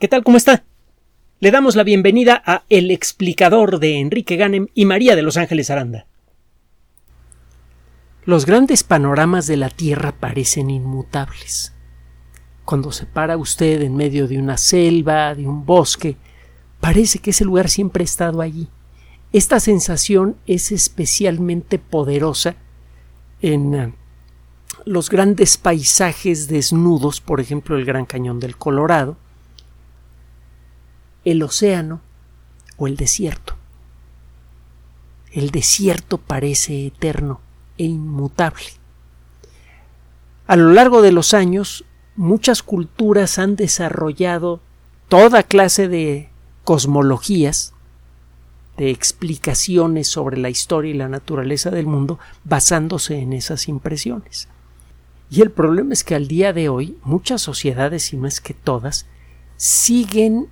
¿Qué tal? ¿Cómo está? Le damos la bienvenida a El explicador de Enrique Ganem y María de Los Ángeles Aranda. Los grandes panoramas de la Tierra parecen inmutables. Cuando se para usted en medio de una selva, de un bosque, parece que ese lugar siempre ha estado allí. Esta sensación es especialmente poderosa en eh, los grandes paisajes desnudos, por ejemplo el Gran Cañón del Colorado, el océano o el desierto. El desierto parece eterno e inmutable. A lo largo de los años, muchas culturas han desarrollado toda clase de cosmologías, de explicaciones sobre la historia y la naturaleza del mundo basándose en esas impresiones. Y el problema es que al día de hoy muchas sociedades, y más que todas, siguen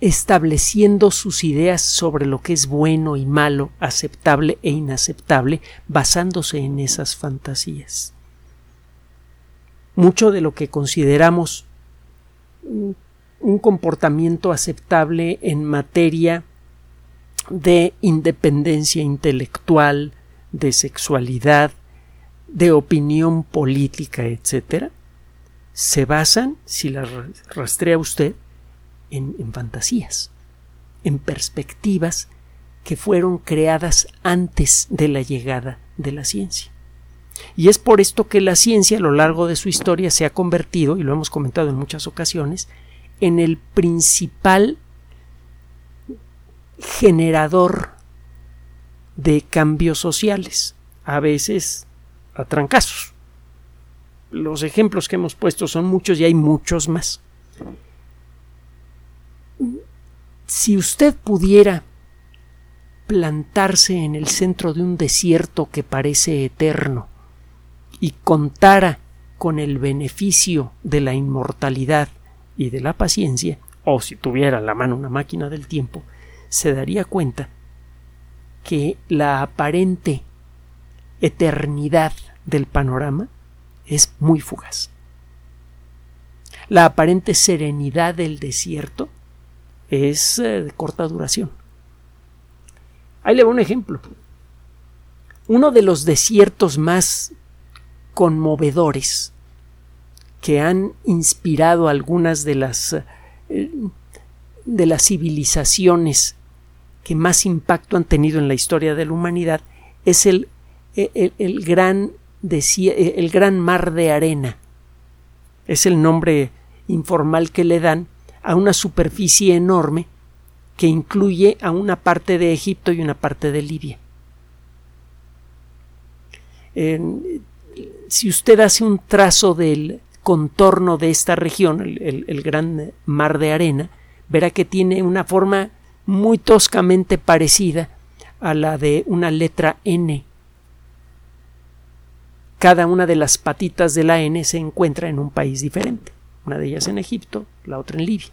estableciendo sus ideas sobre lo que es bueno y malo, aceptable e inaceptable, basándose en esas fantasías. Mucho de lo que consideramos un comportamiento aceptable en materia de independencia intelectual, de sexualidad, de opinión política, etc., se basan, si la rastrea usted, en, fantasías, en perspectivas que fueron creadas antes de la llegada de la ciencia. Y es por esto que la ciencia a lo largo de su historia se ha convertido, y lo hemos comentado en muchas ocasiones, en el principal generador de cambios sociales, a veces a trancazos. Los ejemplos que hemos puesto son muchos y hay muchos más si usted pudiera plantarse en el centro de un desierto que parece eterno y contara con el beneficio de la inmortalidad y de la paciencia, o si tuviera en la mano una máquina del tiempo, se daría cuenta que la aparente eternidad del panorama es muy fugaz. La aparente serenidad del desierto es eh, de corta duración. Ahí le voy un ejemplo. Uno de los desiertos más conmovedores que han inspirado algunas de las eh, de las civilizaciones que más impacto han tenido en la historia de la humanidad es el, el, gran, el gran mar de arena. Es el nombre informal que le dan a una superficie enorme que incluye a una parte de Egipto y una parte de Libia. si usted hace un trazo del contorno de esta región, el, gran mar de arena, verá que tiene una forma muy toscamente parecida a la de una letra N. Cada una de las patitas de la N se encuentra en un país diferente, una de ellas en Egipto, la otra en Libia.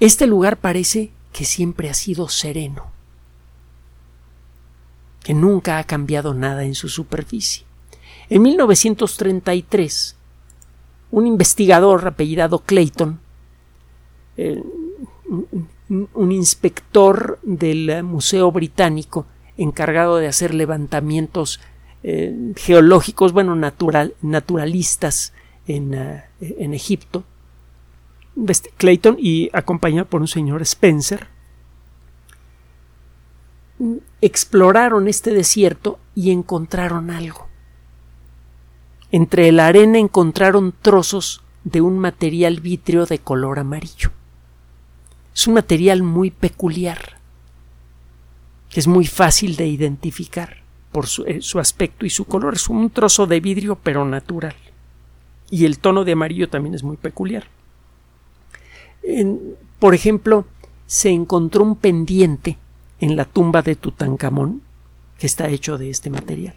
Este lugar parece que siempre ha sido sereno, que nunca ha cambiado nada en su superficie. En 1933, un investigador apellidado Clayton, eh, un inspector del Museo Británico encargado de hacer levantamientos eh, geológicos, bueno, natural, naturalistas en, eh, en Egipto, Clayton y acompañado por un señor Spencer, exploraron este desierto y encontraron algo. Entre la arena encontraron trozos de un material vítreo de color amarillo. Es un material muy peculiar, que es muy fácil de identificar por su, eh, su, aspecto y su color. Es un trozo de vidrio pero natural. Y el tono de amarillo también es muy peculiar por ejemplo, se encontró un pendiente en la tumba de Tutankamón que está hecho de este material.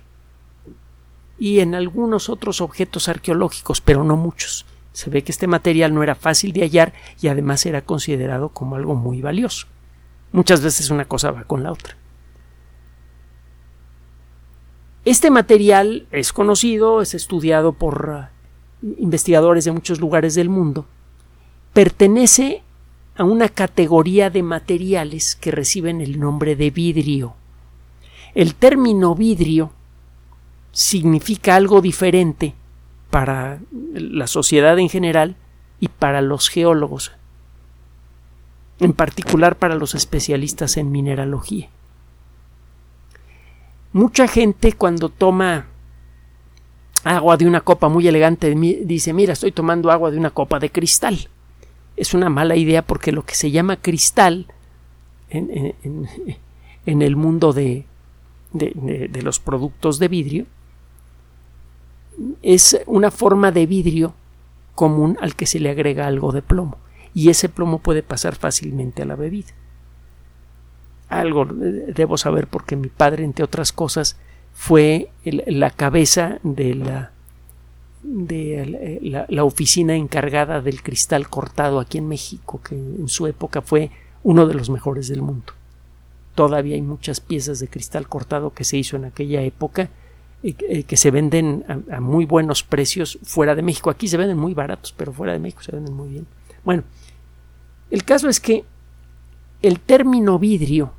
Y en algunos otros objetos arqueológicos, pero no muchos. Se ve que este material no era fácil de hallar y además era considerado como algo muy valioso. Muchas veces una cosa va con la otra. Este material es conocido, es estudiado por investigadores de muchos lugares del mundo, pertenece a una categoría de materiales que reciben el nombre de vidrio. El término vidrio significa algo diferente para la sociedad en general y para los geólogos, en particular para los especialistas en mineralogía. Mucha gente cuando toma agua de una copa muy elegante dice, mira, estoy tomando agua de una copa de cristal. Es una mala idea porque lo que se llama cristal en, el mundo de, los productos de vidrio es una forma de vidrio común al que se le agrega algo de plomo y ese plomo puede pasar fácilmente a la bebida algo debo saber porque mi padre, entre otras cosas, fue la cabeza de la de la, oficina encargada del cristal cortado aquí en México, que en su época fue uno de los mejores del mundo. Todavía hay muchas piezas de cristal cortado que se hizo en aquella época y eh, que se venden a, muy buenos precios fuera de México. Aquí se venden muy baratos, pero fuera de México se venden muy bien. Bueno, el caso es que el término vidrio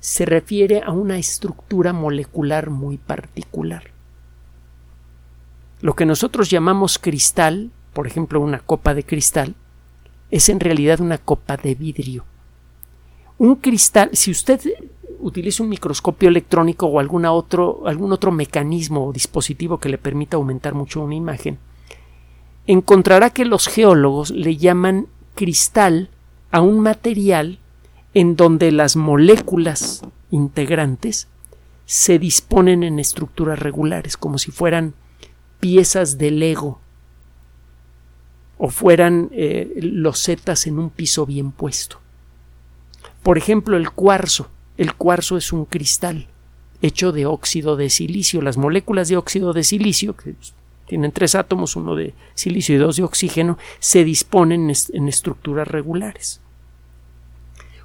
se refiere a una estructura molecular muy particular. Lo que nosotros llamamos cristal, por ejemplo una copa de cristal, es en realidad una copa de vidrio. Un cristal, si usted utiliza un microscopio electrónico o algún otro, algún otro mecanismo o dispositivo que le permita aumentar mucho una imagen, encontrará que los geólogos le llaman cristal a un material en donde las moléculas integrantes se disponen en estructuras regulares, como si fueran piezas de Lego o fueran eh, losetas en un piso bien puesto. Por ejemplo, el cuarzo. El cuarzo es un cristal hecho de óxido de silicio. Las moléculas de óxido de silicio, que tienen tres átomos, uno de silicio y dos de oxígeno, se disponen en estructuras regulares.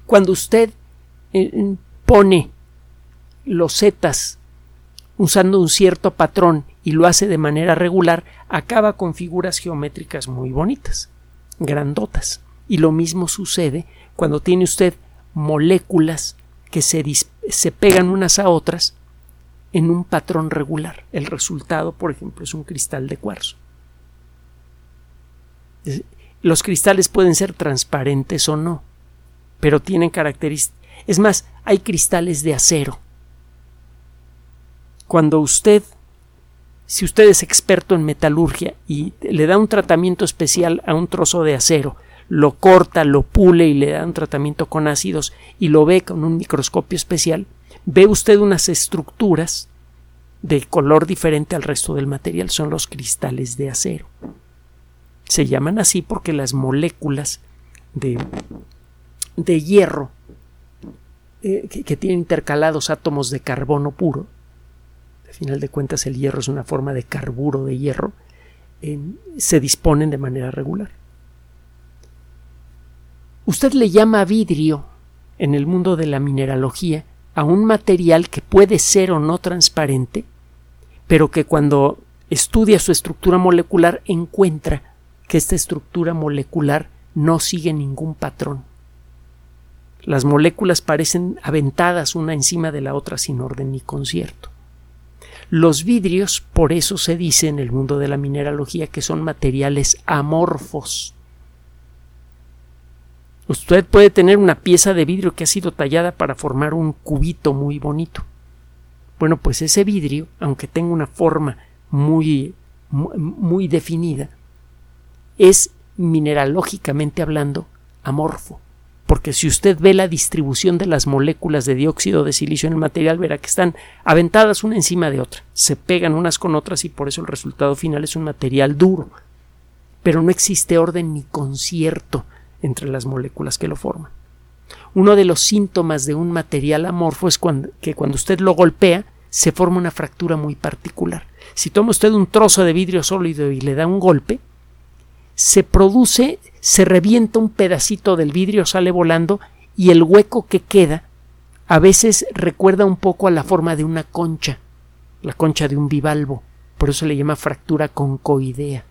Cuando usted eh, pone los zetas usando un cierto patrón y lo hace de manera regular, acaba con figuras geométricas muy bonitas, grandotas. Y lo mismo sucede cuando tiene usted moléculas que se, se pegan unas a otras en un patrón regular. El resultado, por ejemplo, es un cristal de cuarzo. Los cristales pueden ser transparentes o no pero tienen características. Es más, hay cristales de acero. Cuando usted, si usted es experto en metalurgia y le da un tratamiento especial a un trozo de acero, lo corta, lo pule y le da un tratamiento con ácidos y lo ve con un microscopio especial, ve usted unas estructuras de color diferente al resto del material, son los cristales de acero. Se llaman así porque las moléculas de de hierro eh, que, tiene intercalados átomos de carbono puro, al final de cuentas el hierro es una forma de carburo de hierro, se disponen de manera regular. Usted le llama vidrio en el mundo de la mineralogía a un material que puede ser o no transparente, pero que cuando estudia su estructura molecular encuentra que esta estructura molecular no sigue ningún patrón. Las moléculas parecen aventadas una encima de la otra sin orden ni concierto. Los vidrios, por eso se dice en el mundo de la mineralogía que son materiales amorfos. Usted puede tener una pieza de vidrio que ha sido tallada para formar un cubito muy bonito. Bueno, pues ese vidrio, aunque tenga una forma muy, muy definida, es mineralógicamente hablando amorfo porque si usted ve la distribución de las moléculas de dióxido de silicio en el material, verá que están aventadas una encima de otra, se pegan unas con otras y por eso el resultado final es un material duro. Pero no existe orden ni concierto entre las moléculas que lo forman. Uno de los síntomas de un material amorfo es que cuando usted lo golpea se forma una fractura muy particular. Si toma usted un trozo de vidrio sólido y le da un golpe, se produce, se revienta un pedacito del vidrio, sale volando y el hueco que queda a veces recuerda un poco a la forma de una concha, la concha de un bivalvo, Por eso se le llama fractura concoidea.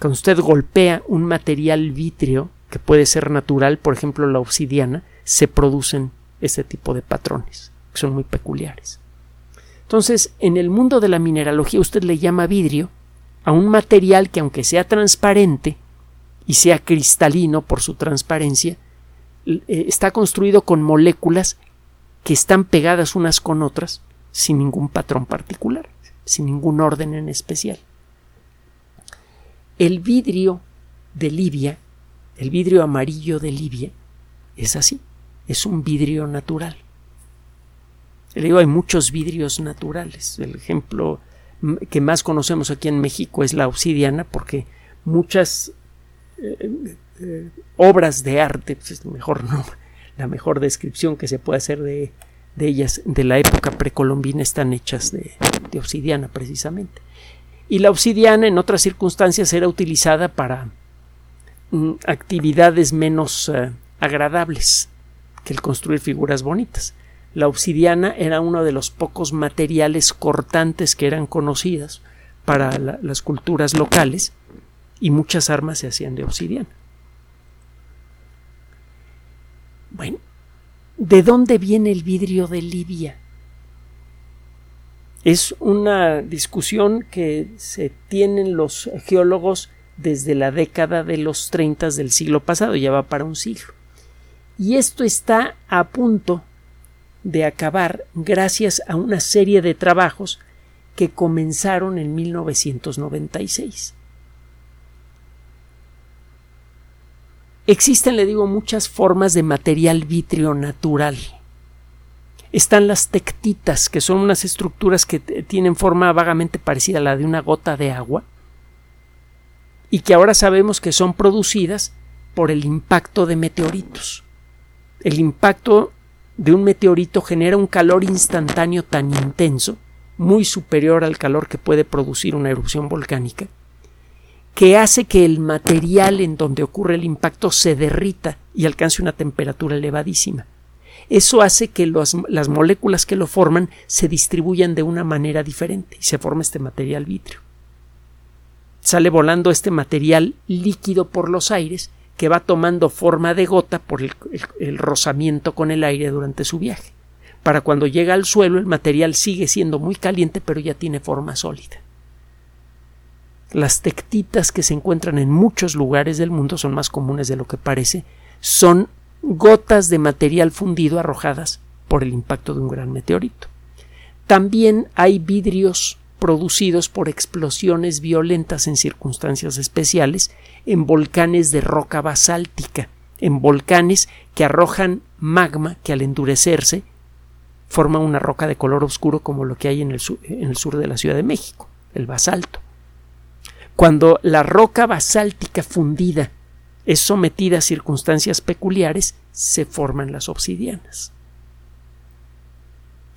Cuando usted golpea un material vítreo, que puede ser natural, por ejemplo la obsidiana, se producen ese tipo de patrones, que son muy peculiares. Entonces, en el mundo de la mineralogía usted le llama vidrio a un material que aunque sea transparente y sea cristalino por su transparencia, eh, está construido con moléculas que están pegadas unas con otras sin ningún patrón particular, sin ningún orden en especial. El vidrio de Libia, el vidrio amarillo de Libia, es así, es un vidrio natural. Le digo, hay muchos vidrios naturales. El ejemplo que más conocemos aquí en México es la obsidiana, porque muchas eh, eh, obras de arte, pues es mejor no, la mejor descripción que se puede hacer de, ellas de la época precolombina están hechas de, obsidiana precisamente. Y la obsidiana en otras circunstancias era utilizada para mm, actividades menos eh, agradables que el construir figuras bonitas. La obsidiana era uno de los pocos materiales cortantes que eran conocidas para las culturas locales y muchas armas se hacían de obsidiana. Bueno, ¿de dónde viene el vidrio de Libia? Es una discusión que se tienen los geólogos desde la década de los 30 del siglo pasado, ya va para un siglo. Y esto está a punto de acabar gracias a una serie de trabajos que comenzaron en 1996. Existen, le digo, muchas formas de material vitrio natural. Están las tectitas, que son unas estructuras que tienen forma vagamente parecida a la de una gota de agua y que ahora sabemos que son producidas por el impacto de meteoritos. El impacto de un meteorito genera un calor instantáneo tan intenso, muy superior al calor que puede producir una erupción volcánica, que hace que el material en donde ocurre el impacto se derrita y alcance una temperatura elevadísima. Eso hace que las moléculas que lo forman se distribuyan de una manera diferente y se forma este material vitrio. Sale volando este material líquido por los aires que va tomando forma de gota por el, rozamiento con el aire durante su viaje. Para cuando llega al suelo el material sigue siendo muy caliente pero ya tiene forma sólida. Las tectitas que se encuentran en muchos lugares del mundo son más comunes de lo que parece, son gotas de material fundido arrojadas por el impacto de un gran meteorito. También hay vidrios producidos por explosiones violentas en circunstancias especiales en volcanes de roca basáltica, en volcanes que arrojan magma que al endurecerse forma una roca de color oscuro como lo que hay en el, sur, de la Ciudad de México, el basalto. Cuando la roca basáltica fundida es sometida a circunstancias peculiares, se forman las obsidianas.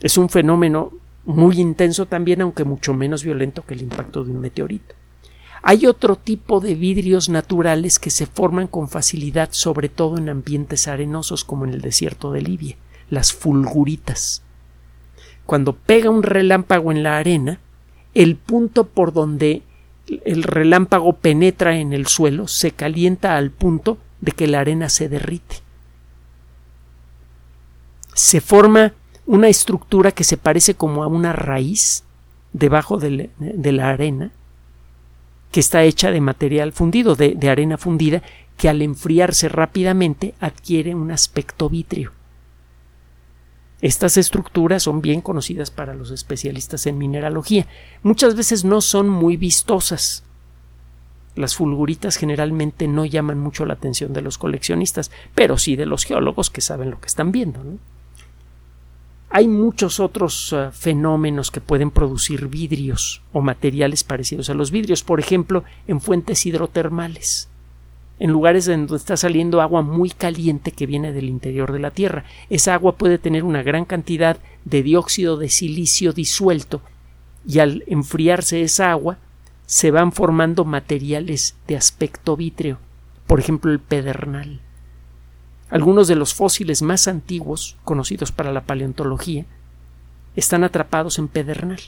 Es un fenómeno muy intenso también, aunque mucho menos violento que el impacto de un meteorito. Hay otro tipo de vidrios naturales que se forman con facilidad, sobre todo en ambientes arenosos como en el desierto de Libia, las fulguritas. Cuando pega un relámpago en la arena, el punto por donde el relámpago penetra en el suelo se calienta al punto de que la arena se derrite. Se forma una estructura que se parece como a una raíz debajo de, la arena, que está hecha de material fundido, de, arena fundida, que al enfriarse rápidamente adquiere un aspecto vítreo. Estas estructuras son bien conocidas para los especialistas en mineralogía. Muchas veces no son muy vistosas. Las fulguritas generalmente no llaman mucho la atención de los coleccionistas, pero sí de los geólogos que saben lo que están viendo. Hay muchos otros eh, fenómenos que pueden producir vidrios o materiales parecidos a los vidrios, por ejemplo, en fuentes hidrotermales, en lugares donde está saliendo agua muy caliente que viene del interior de la Tierra. Esa agua puede tener una gran cantidad de dióxido de silicio disuelto y al enfriarse esa agua se van formando materiales de aspecto vítreo, por ejemplo el pedernal. Algunos de los fósiles más antiguos, conocidos para la paleontología, están atrapados en pedernal.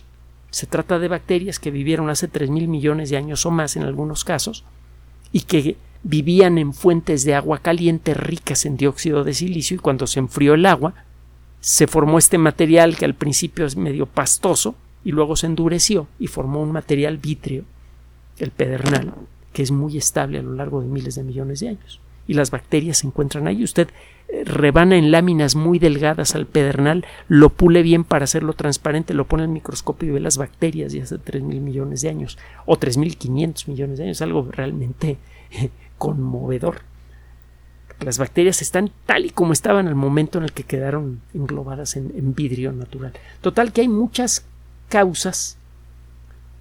Se trata de bacterias que vivieron hace 3.000 millones de años o más en algunos casos y que vivían en fuentes de agua caliente ricas en dióxido de silicio y cuando se enfrió el agua se formó este material que al principio es medio pastoso y luego se endureció y formó un material vítreo, el pedernal, que es muy estable a lo largo de miles de millones de años. Y las bacterias se encuentran ahí. Usted eh, rebana en láminas muy delgadas al pedernal, lo pule bien para hacerlo transparente, lo pone el microscopio y ve las bacterias de hace 3.000 millones de años o 3.500 millones de años, algo realmente eh, conmovedor. Las bacterias están tal y como estaban al momento en el que quedaron englobadas en, vidrio natural. Total que hay muchas causas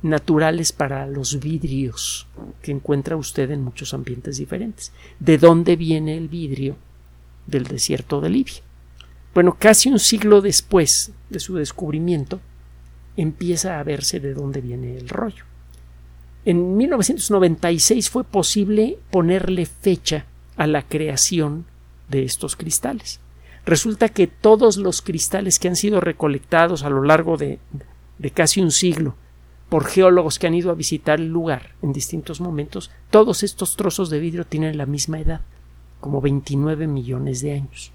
naturales para los vidrios que encuentra usted en muchos ambientes diferentes. ¿De dónde viene el vidrio? Del desierto de Libia. Bueno, casi un siglo después de su descubrimiento, empieza a verse de dónde viene el rollo. En 1996 fue posible ponerle fecha a la creación de estos cristales. Resulta que todos los cristales que han sido recolectados a lo largo de, casi un siglo por geólogos que han ido a visitar el lugar en distintos momentos, todos estos trozos de vidrio tienen la misma edad, como 29 millones de años.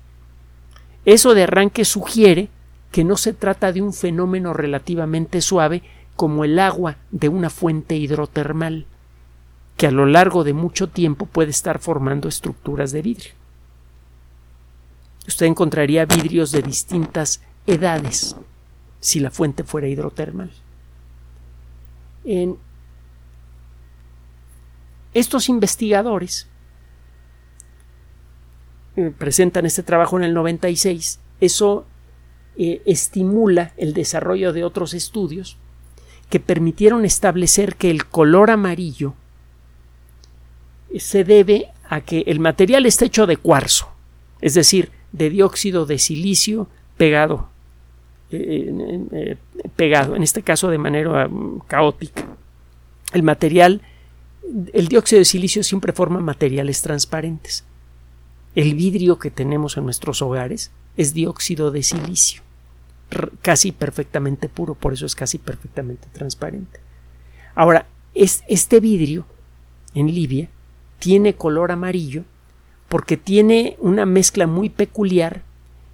Eso de arranque sugiere que no se trata de un fenómeno relativamente suave como el agua de una fuente hidrotermal, que a lo largo de mucho tiempo puede estar formando estructuras de vidrio. Usted encontraría vidrios de distintas edades si la fuente fuera hidrotermal. Estos investigadores presentan este trabajo en el 96. Eso eh, estimula el desarrollo de otros estudios que permitieron establecer que el color amarillo se debe a que el material está hecho de cuarzo, es decir, de dióxido de silicio pegado, eh, eh, pegado, en este caso de manera mm, caótica. El material, el dióxido de silicio siempre forma materiales transparentes. El vidrio que tenemos en nuestros hogares es dióxido de silicio, casi perfectamente puro, por eso es casi perfectamente transparente. Ahora, este vidrio en Libia tiene color amarillo porque tiene una mezcla muy peculiar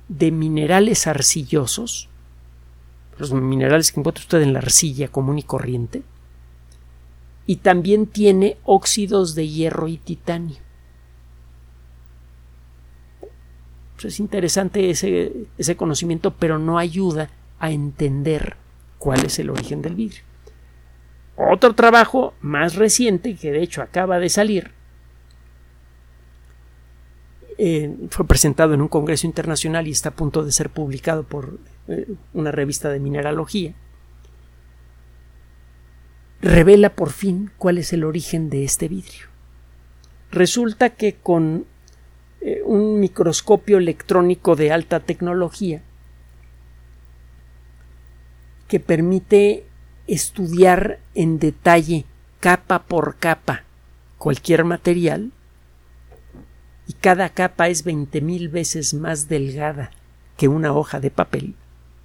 de minerales arcillosos, los minerales que encuentra usted en la arcilla común y corriente, y también tiene óxidos de hierro y titanio. es interesante ese, ese conocimiento, pero no ayuda a entender cuál es el origen del vidrio. Otro trabajo más reciente, que de hecho acaba de salir, fue presentado en un congreso internacional y está a punto de ser publicado por eh, una revista de mineralogía, revela por fin cuál es el origen de este vidrio. Resulta que con eh, un microscopio electrónico de alta tecnología que permite estudiar en detalle capa por capa cualquier material, y cada capa es veinte mil veces más delgada que una hoja de papel.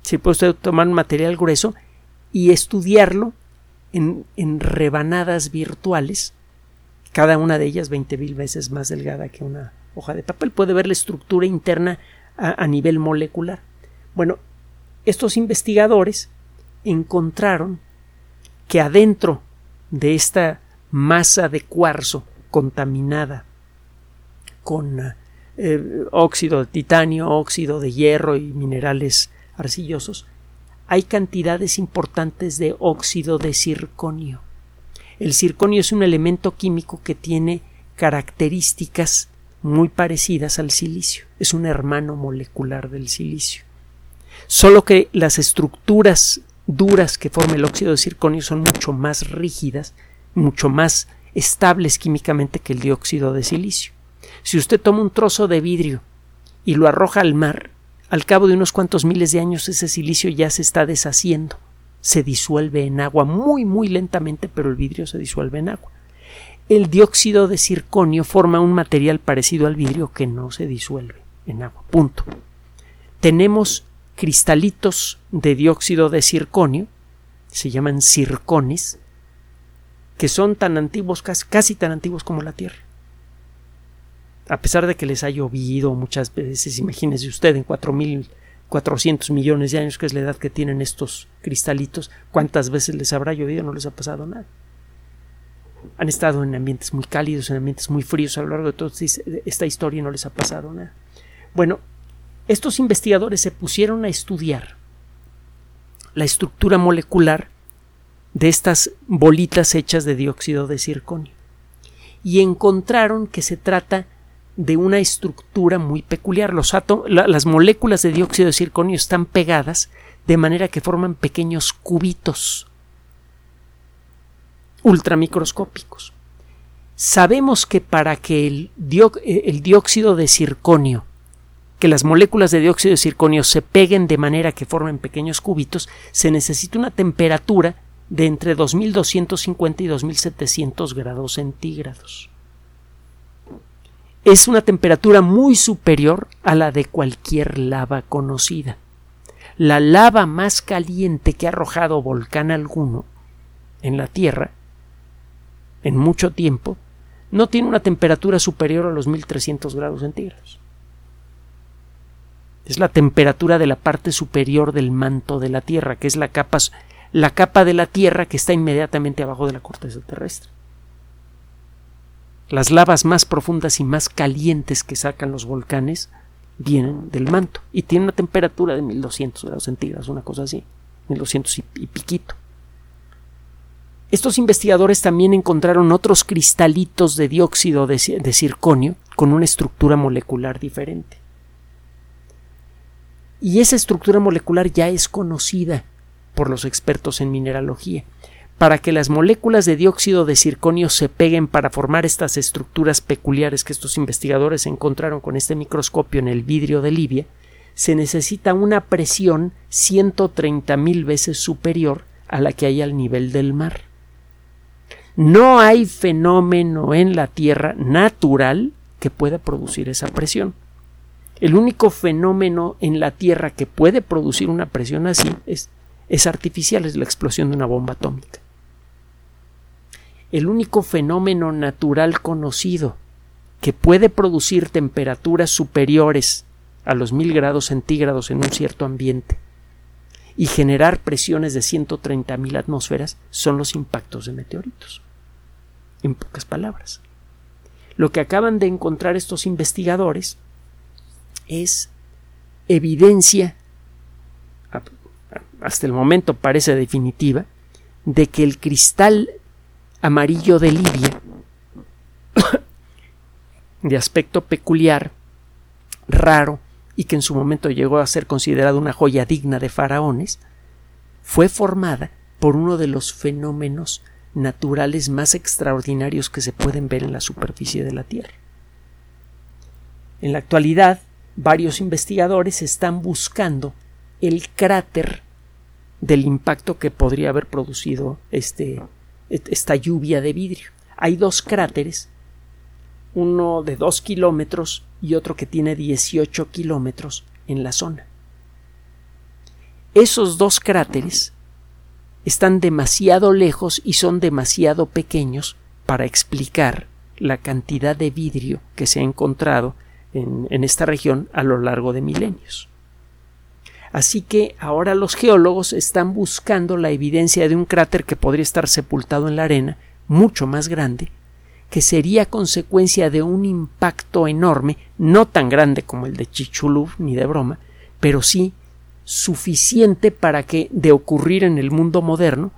Se puede tomar un material grueso y estudiarlo en, en rebanadas virtuales, cada una de ellas veinte mil veces más delgada que una hoja de papel. Puede ver la estructura interna a nivel molecular. Bueno, estos investigadores encontraron que adentro de esta masa de cuarzo contaminada con eh, óxido de titanio, óxido de hierro y minerales arcillosos, hay cantidades importantes de óxido de circonio. El circonio es un elemento químico que tiene características muy parecidas al silicio. Es un hermano molecular del silicio. Solo que las estructuras duras que forma el óxido de circonio son mucho más rígidas, mucho más estables químicamente que el dióxido de silicio. Si usted toma un trozo de vidrio y lo arroja al mar, al cabo de unos cuantos miles de años ese silicio ya se está deshaciendo, se disuelve en agua muy muy lentamente, pero el vidrio se disuelve en agua. El dióxido de circonio forma un material parecido al vidrio que no se disuelve en agua. Punto. Tenemos cristalitos de dióxido de circonio se llaman circones, que son tan antiguos, casi, tan antiguos como la Tierra. A pesar de que les ha llovido muchas veces, imagínese usted, en 4.400 millones de años, que es la edad que tienen estos cristalitos, ¿cuántas veces les habrá llovido? No les ha pasado nada. Han estado en ambientes muy cálidos, en ambientes muy fríos a lo largo de toda esta historia y no les ha pasado nada. Bueno, estos investigadores se pusieron a estudiar la estructura molecular de estas bolitas hechas de dióxido de circonio y encontraron que se trata de una estructura muy peculiar. Los las moléculas de dióxido de circonio están pegadas de manera que forman pequeños cubitos ultramicroscópicos. Sabemos que para que el, el dióxido de circonio que las moléculas de dióxido de circonio se peguen de manera que formen pequeños cubitos, se necesita una temperatura de entre 2250 y 2700 grados centígrados. Es una temperatura muy superior a la de cualquier lava conocida. La lava más caliente que ha arrojado volcán alguno en la Tierra en mucho tiempo no tiene una temperatura superior a los 1300 grados centígrados es la temperatura de la parte superior del manto de la Tierra, que es la capa, la capa de la Tierra que está inmediatamente abajo de la corteza terrestre. Las lavas más profundas y más calientes que sacan los volcanes vienen del manto y tienen una temperatura de 1200 grados centígrados, una cosa así, 1200 y, y piquito. Estos investigadores también encontraron otros cristalitos de dióxido de, de circonio con una estructura molecular diferente. Y esa estructura molecular ya es conocida por los expertos en mineralogía. Para que las moléculas de dióxido de circonio se peguen para formar estas estructuras peculiares que estos investigadores encontraron con este microscopio en el vidrio de Libia, se necesita una presión 130 mil veces superior a la que hay al nivel del mar. No hay fenómeno en la Tierra natural que pueda producir esa presión. El único fenómeno en la Tierra que puede producir una presión así es, es artificial, es la explosión de una bomba atómica. El único fenómeno natural conocido que puede producir temperaturas superiores a los mil grados centígrados en un cierto ambiente y generar presiones de 130 mil atmósferas son los impactos de meteoritos. En pocas palabras. Lo que acaban de encontrar estos investigadores es evidencia, hasta el momento parece definitiva, de que el cristal amarillo de Libia, de aspecto peculiar, raro, y que en su momento llegó a ser considerado una joya digna de faraones, fue formada por uno de los fenómenos naturales más extraordinarios que se pueden ver en la superficie de la Tierra. En la actualidad, varios investigadores están buscando el cráter del impacto que podría haber producido este, esta lluvia de vidrio. Hay dos cráteres, uno de dos kilómetros y otro que tiene 18 kilómetros en la zona. Esos dos cráteres están demasiado lejos y son demasiado pequeños para explicar la cantidad de vidrio que se ha encontrado en, esta región a lo largo de milenios. Así que ahora los geólogos están buscando la evidencia de un cráter que podría estar sepultado en la arena, mucho más grande, que sería consecuencia de un impacto enorme, no tan grande como el de Chichulub ni de broma, pero sí suficiente para que, de ocurrir en el mundo moderno,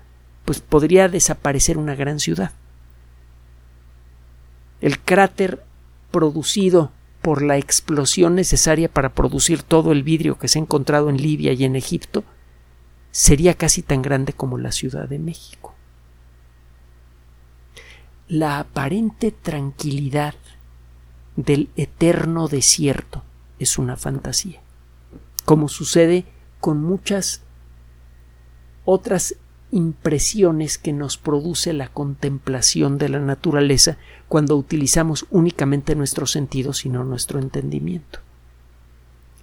pues podría desaparecer una gran ciudad. El cráter producido por la explosión necesaria para producir todo el vidrio que se ha encontrado en Libia y en Egipto, sería casi tan grande como la Ciudad de México. La aparente tranquilidad del eterno desierto es una fantasía, como sucede con muchas otras impresiones que nos produce la contemplación de la naturaleza cuando utilizamos únicamente nuestros sentidos y no nuestro entendimiento.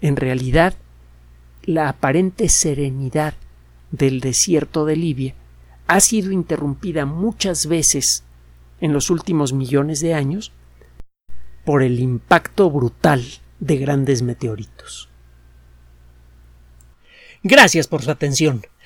En realidad, la aparente serenidad del desierto de Libia ha sido interrumpida muchas veces en los últimos millones de años por el impacto brutal de grandes meteoritos. Gracias por su atención.